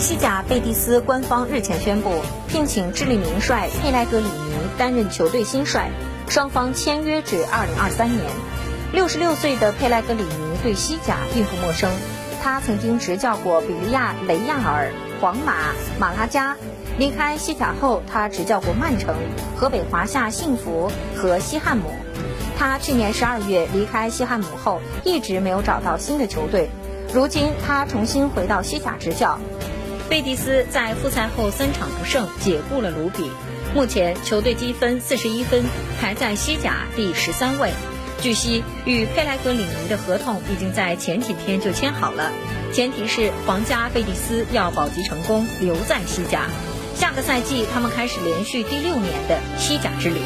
西甲贝蒂斯官方日前宣布聘请智利名帅佩莱格里尼担任球队新帅，双方签约至2023年。66岁的佩莱格里尼对西甲并不陌生，他曾经执教过比利亚雷亚尔、皇马、马拉加。离开西甲后，他执教过曼城、河北华夏幸福和西汉姆。他去年12月离开西汉姆后，一直没有找到新的球队。如今他重新回到西甲执教。贝蒂斯在复赛后三场不胜，解雇了卢比。目前球队积分四十一分，排在西甲第十三位。据悉，与佩莱格里尼的合同已经在前几天就签好了，前提是皇家贝蒂斯要保级成功，留在西甲。下个赛季，他们开始连续第六年的西甲之旅。